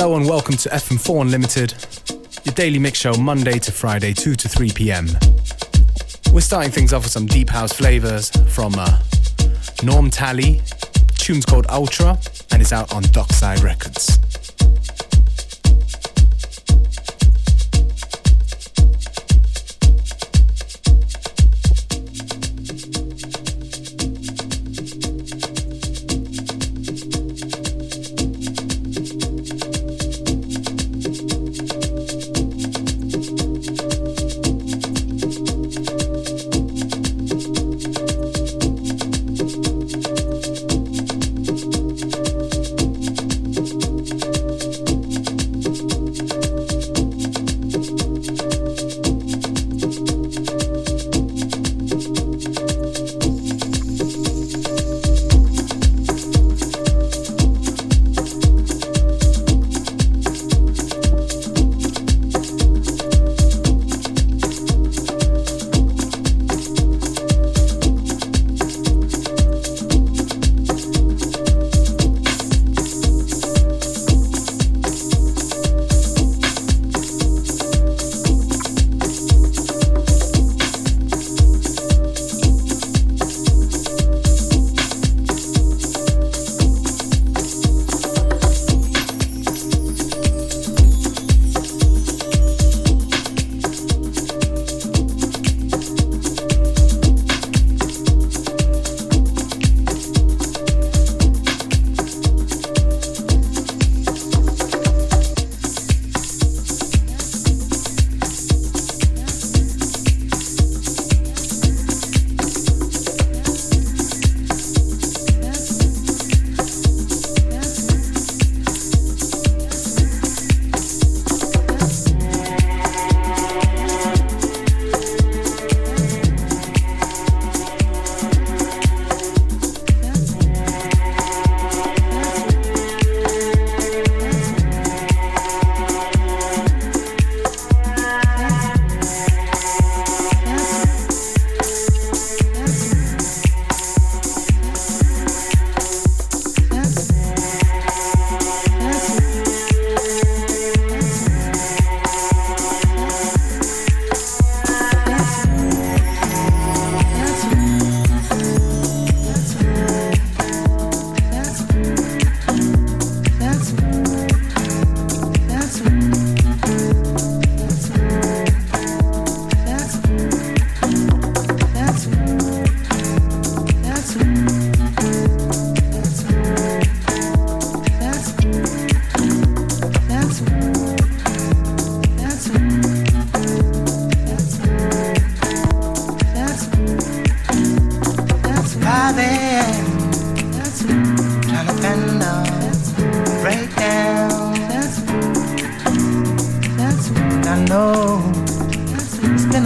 Hello and welcome to FM4 Unlimited, your daily mix show Monday to Friday, 2 to 3 pm. We're starting things off with some deep house flavors from uh, Norm Talley. The tune's called Ultra and is out on Dockside Records.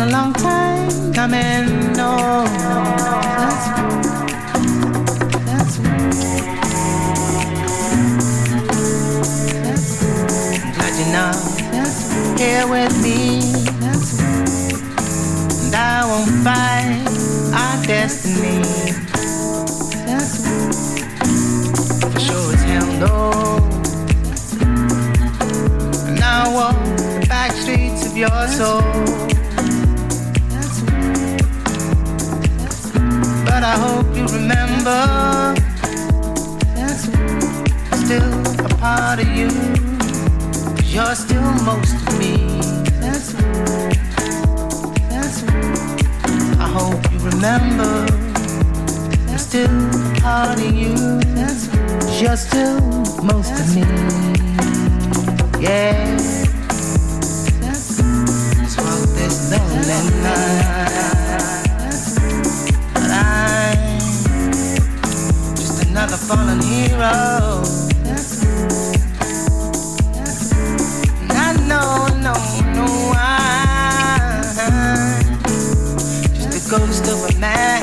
a long time coming. No, that's true. that's that's glad you're not that's here with me. That's true. and I won't fight our destiny. That's true. for sure it's hell no. And I walk the back streets of your soul. that I hope you remember. That's still a part of you. Cause you're still most of me. That's that's I hope you remember. That's still a part of you. That's you're still most of me. Yeah. That's what this lonely night. another fallen hero. And I know, no, no, why. just the ghost of a man.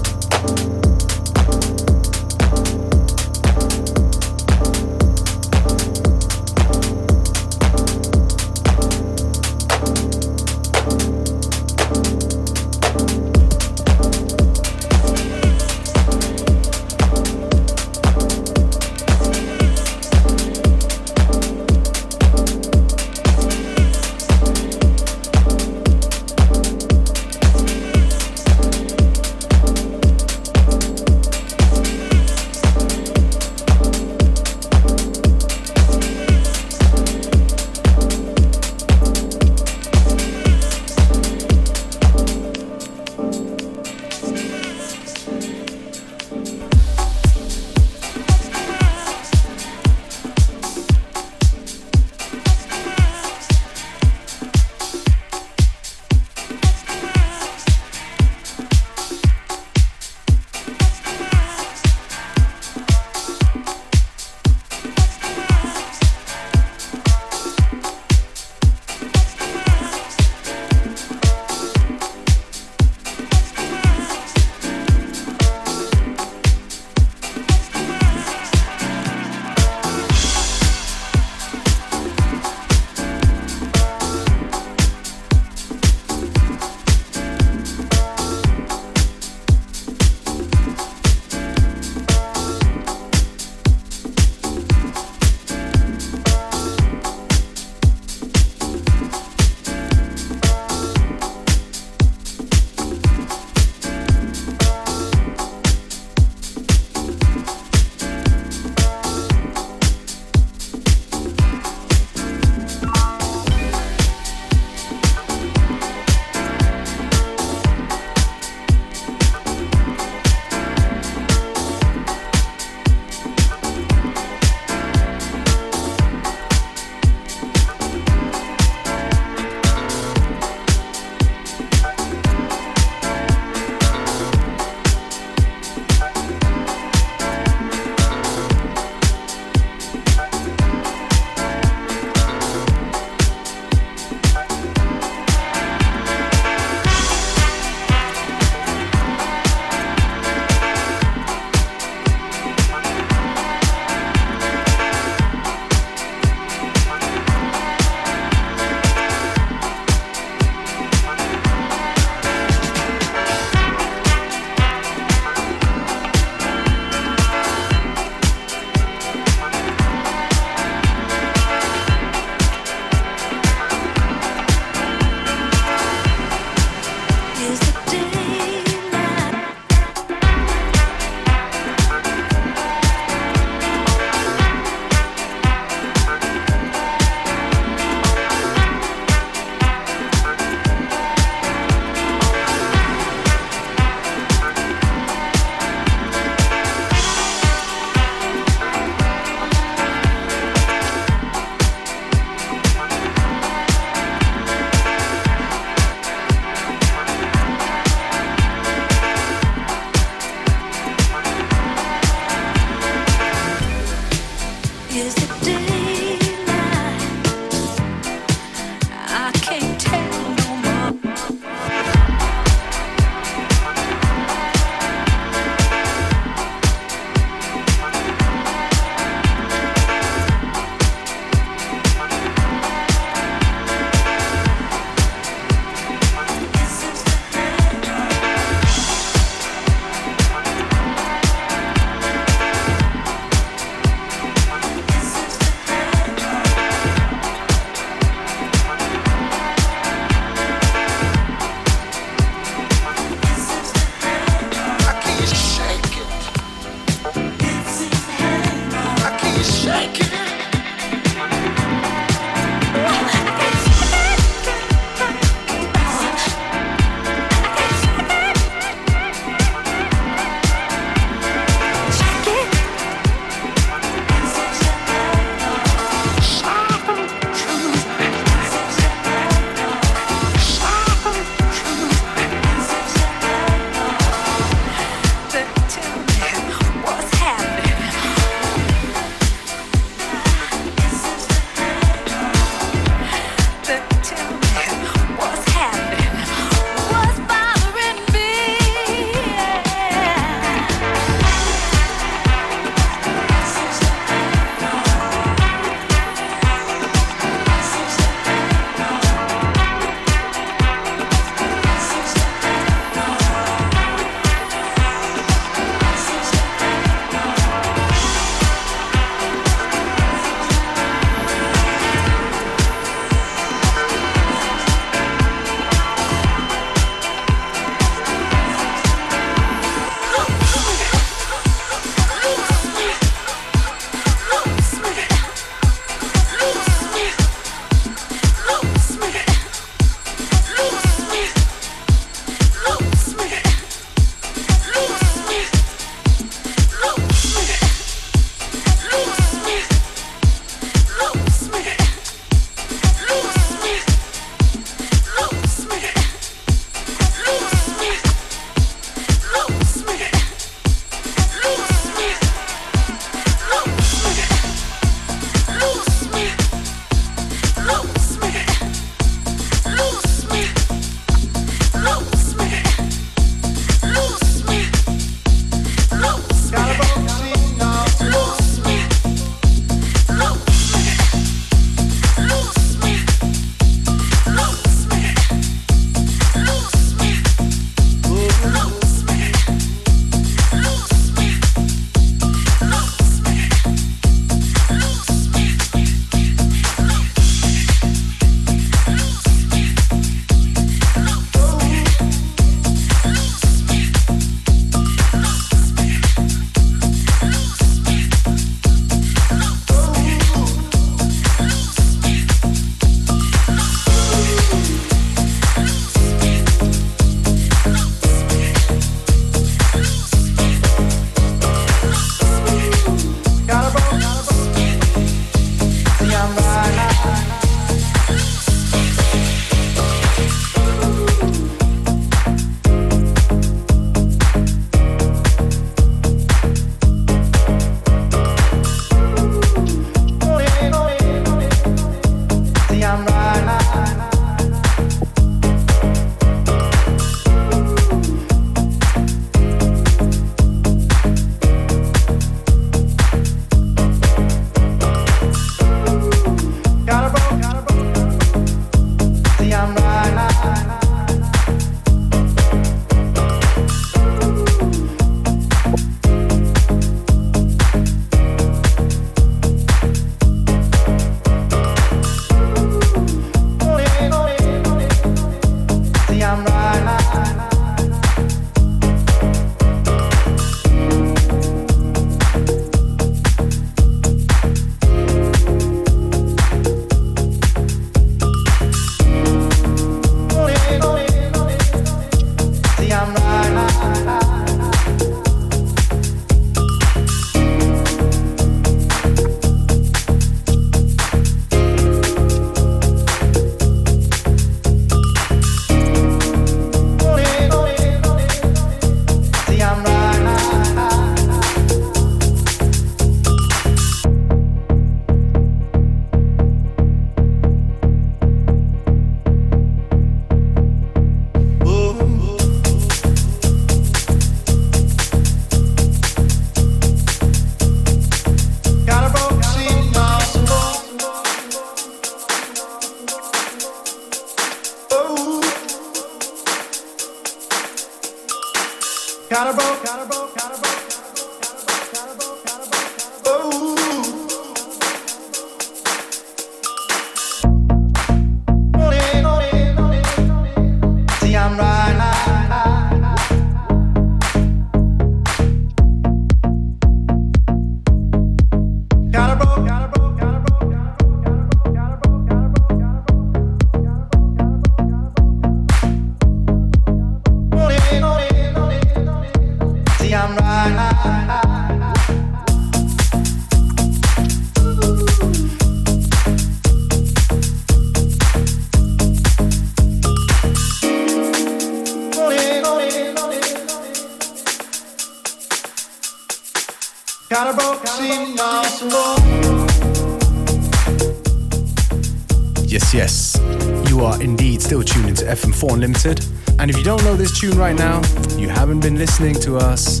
FM4 Unlimited. And if you don't know this tune right now, you haven't been listening to us.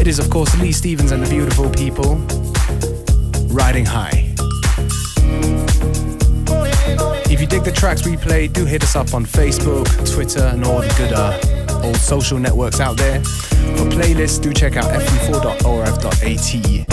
It is, of course, Lee Stevens and the Beautiful People, Riding High. If you dig the tracks we play, do hit us up on Facebook, Twitter, and all the good uh, social networks out there. For playlists, do check out fm4.orf.at. See,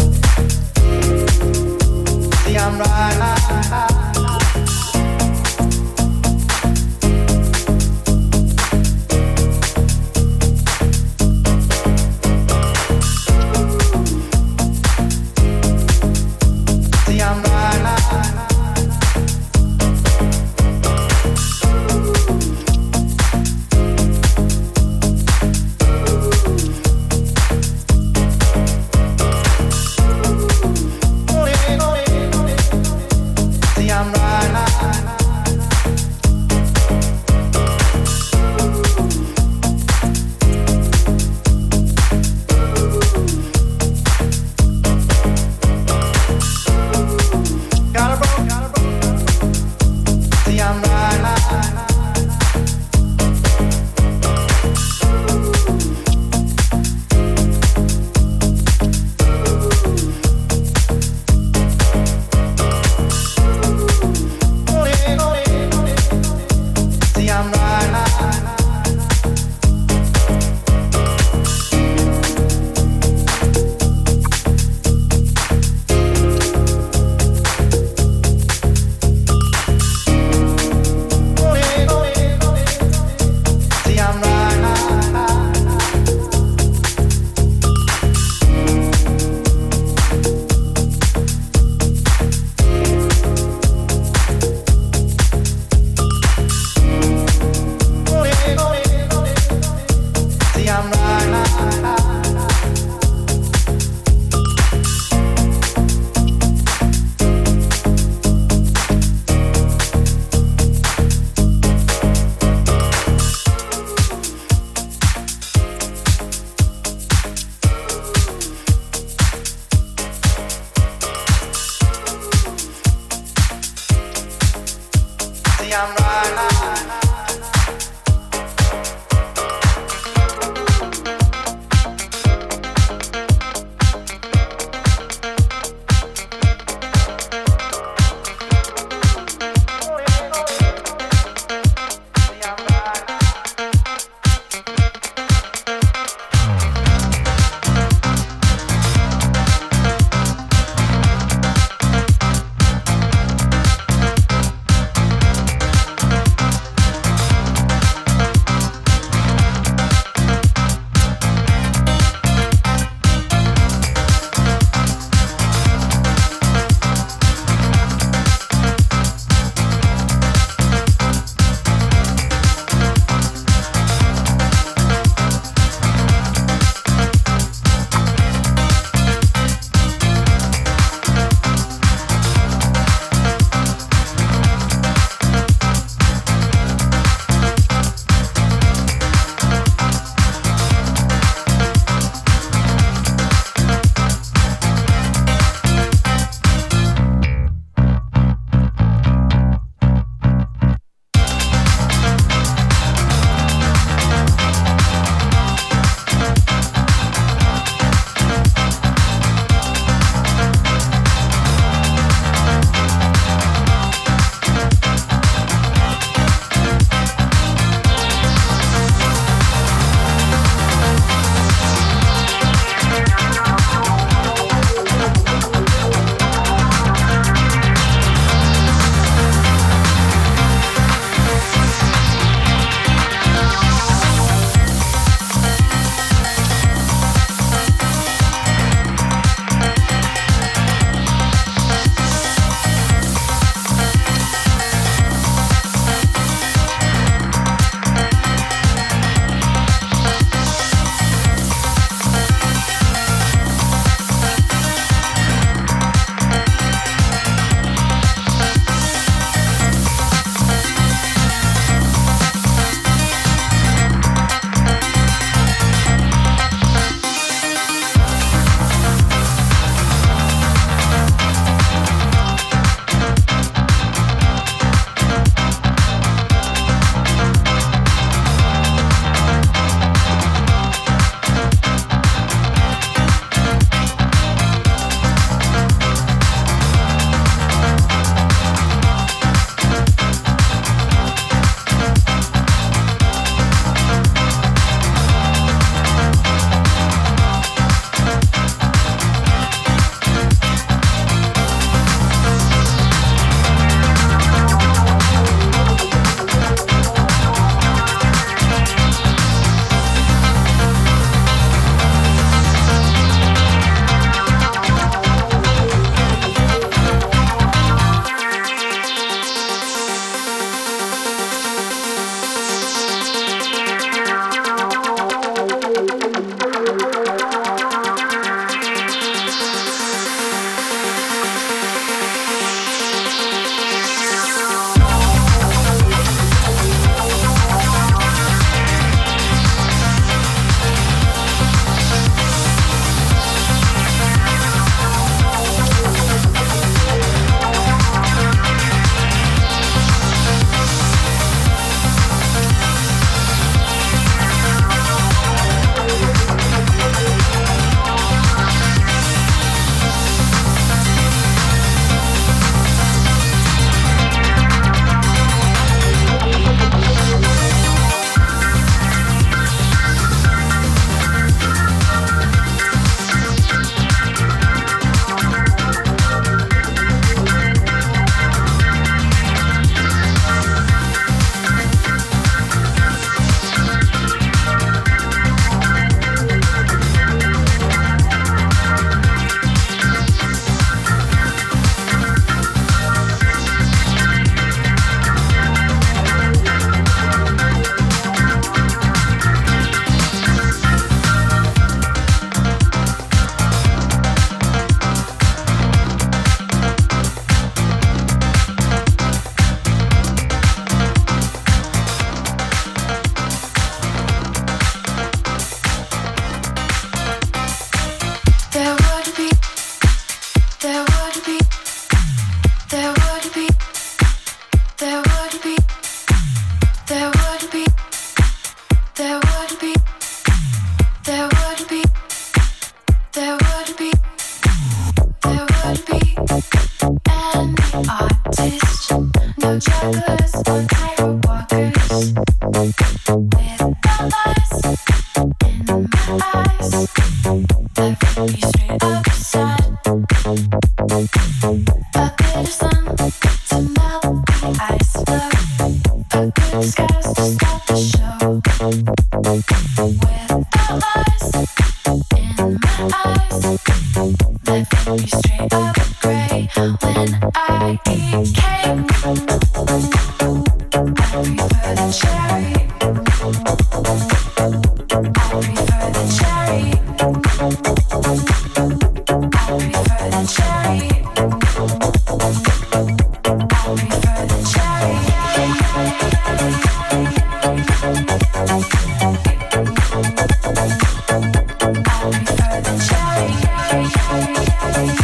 Thank you.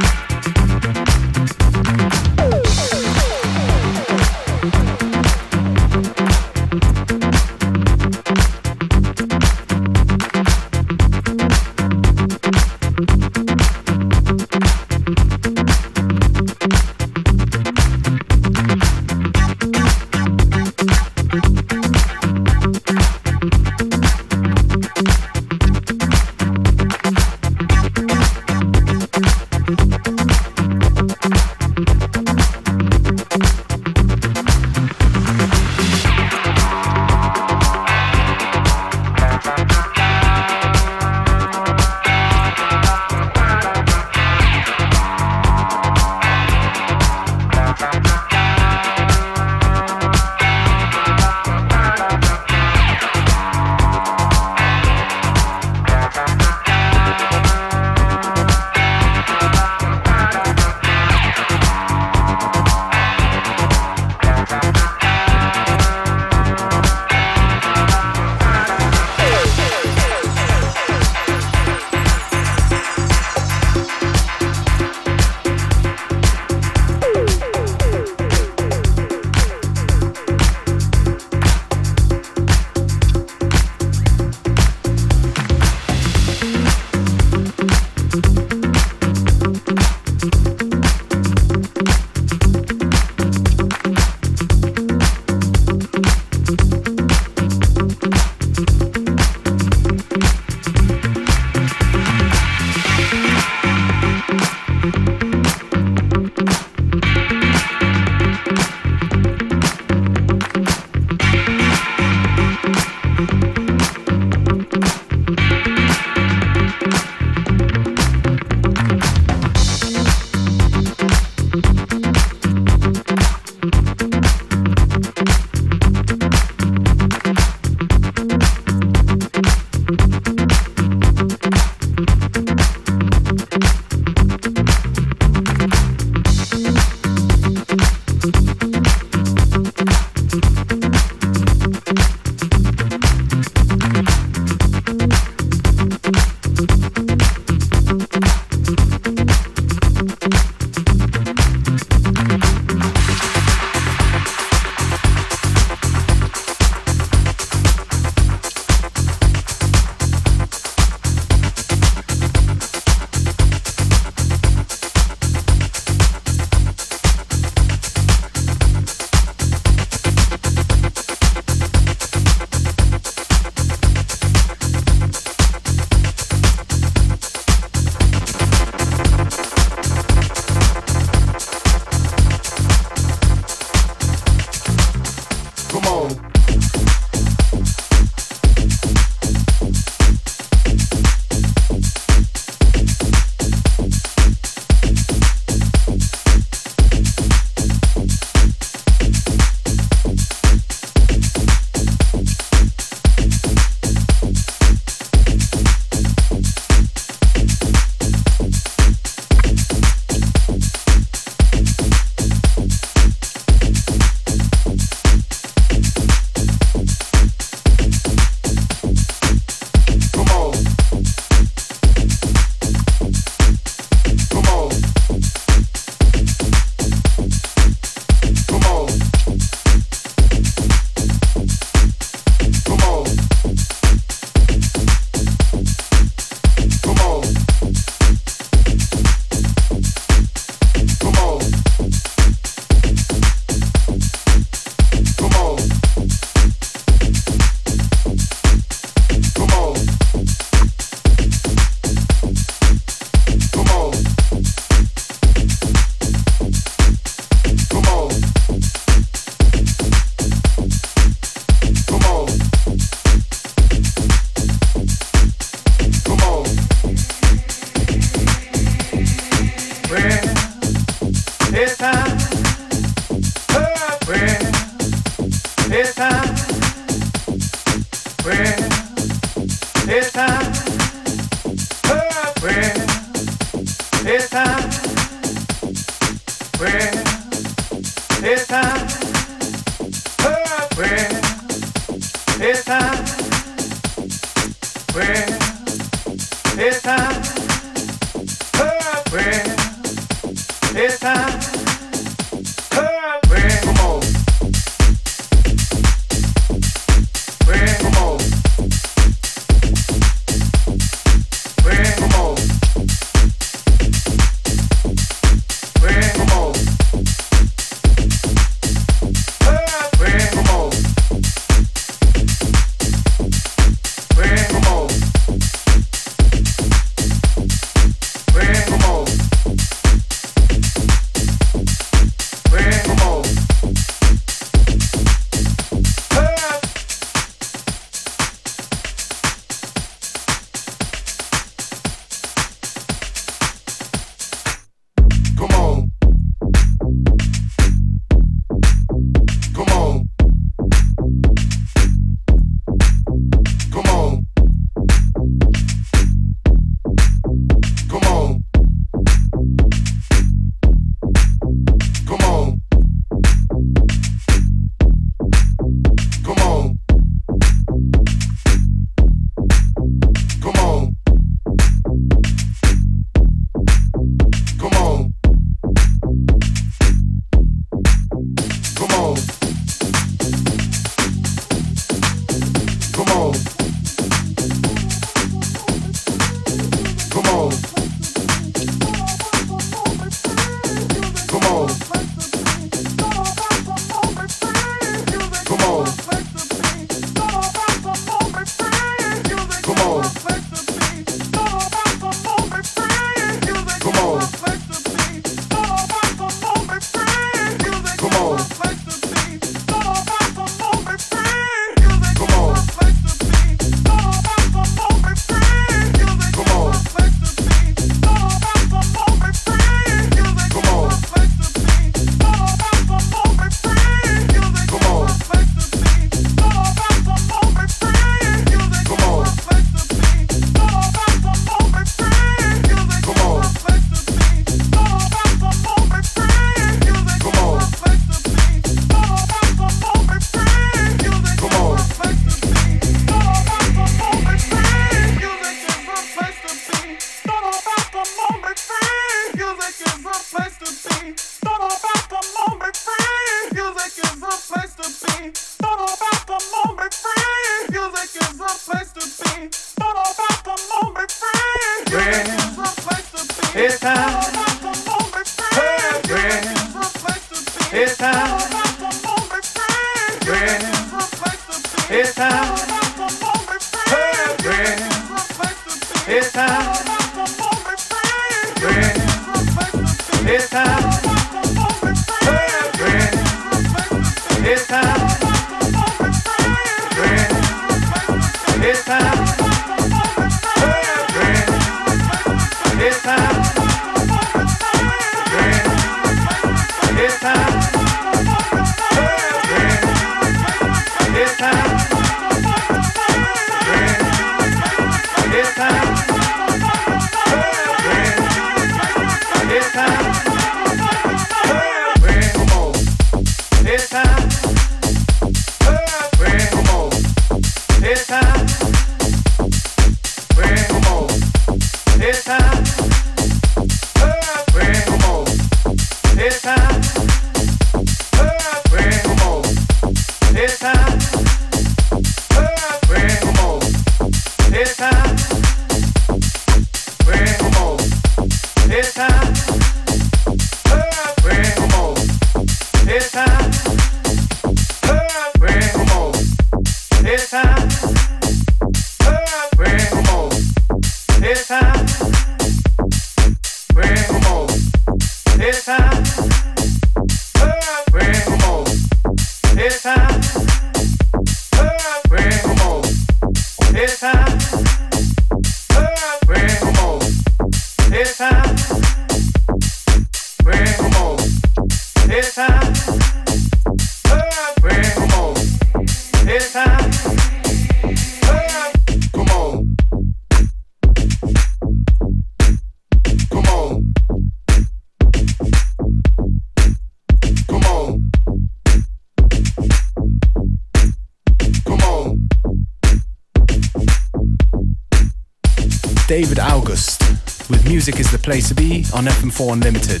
Music is the Place to Be on FM4 Unlimited.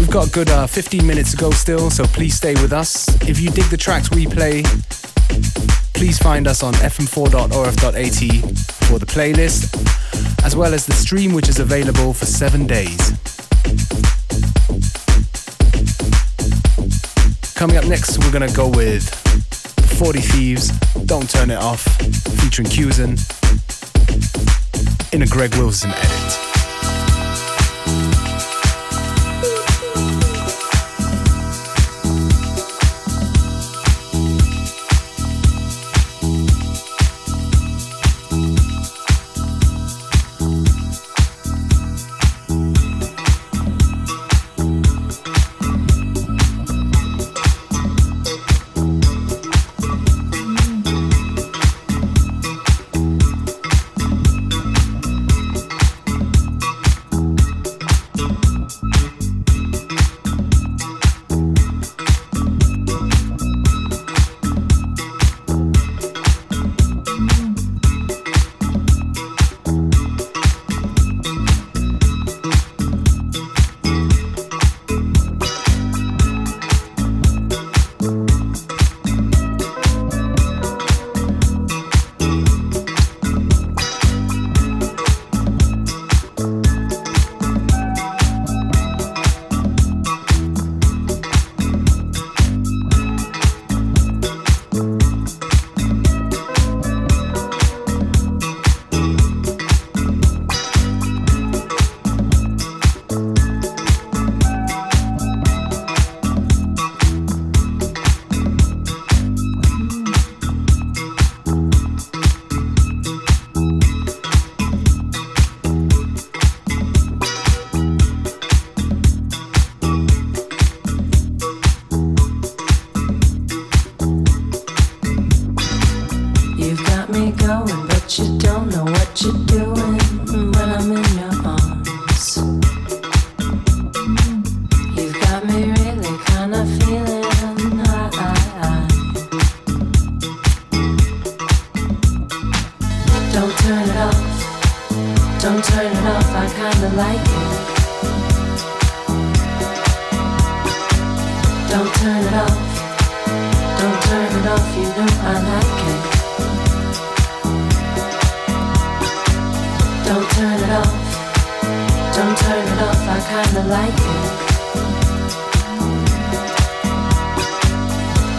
We've got good uh, 15 minutes to go still, so please stay with us. If you dig the tracks we play, please find us on fm4.orf.at for the playlist, as well as the stream which is available for seven days. Coming up next, we're gonna go with 40 Thieves, Don't Turn It Off, featuring Cusin, in a Greg Wilson edit.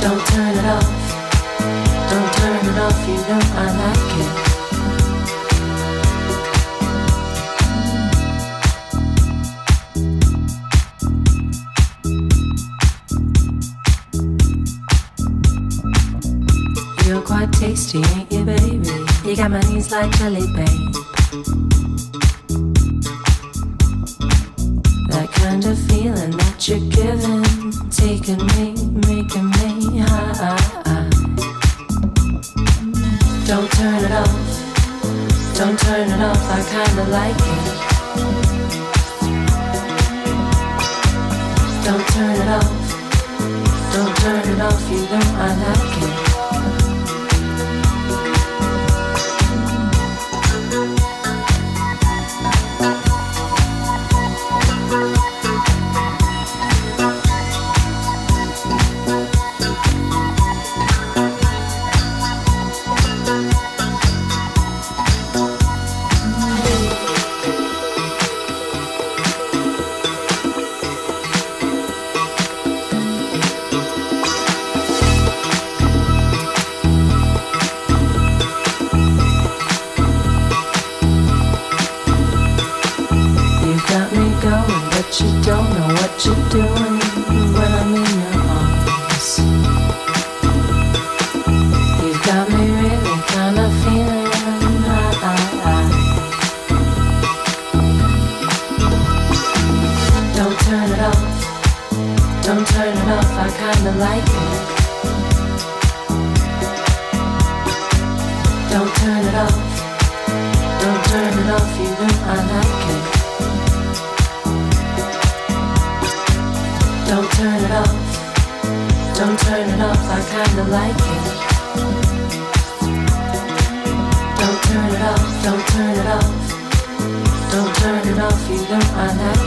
Don't turn it off, Don't turn it off. you know I have you You're quite tasty, yeah baby. You got money like it. I kinda like it. Don't turn it off. Don't turn it off, you know I like it. Don't turn it off. Don't turn it off, I kinda like it. Don't turn it off, don't turn it off. Don't turn it off, you know I like it.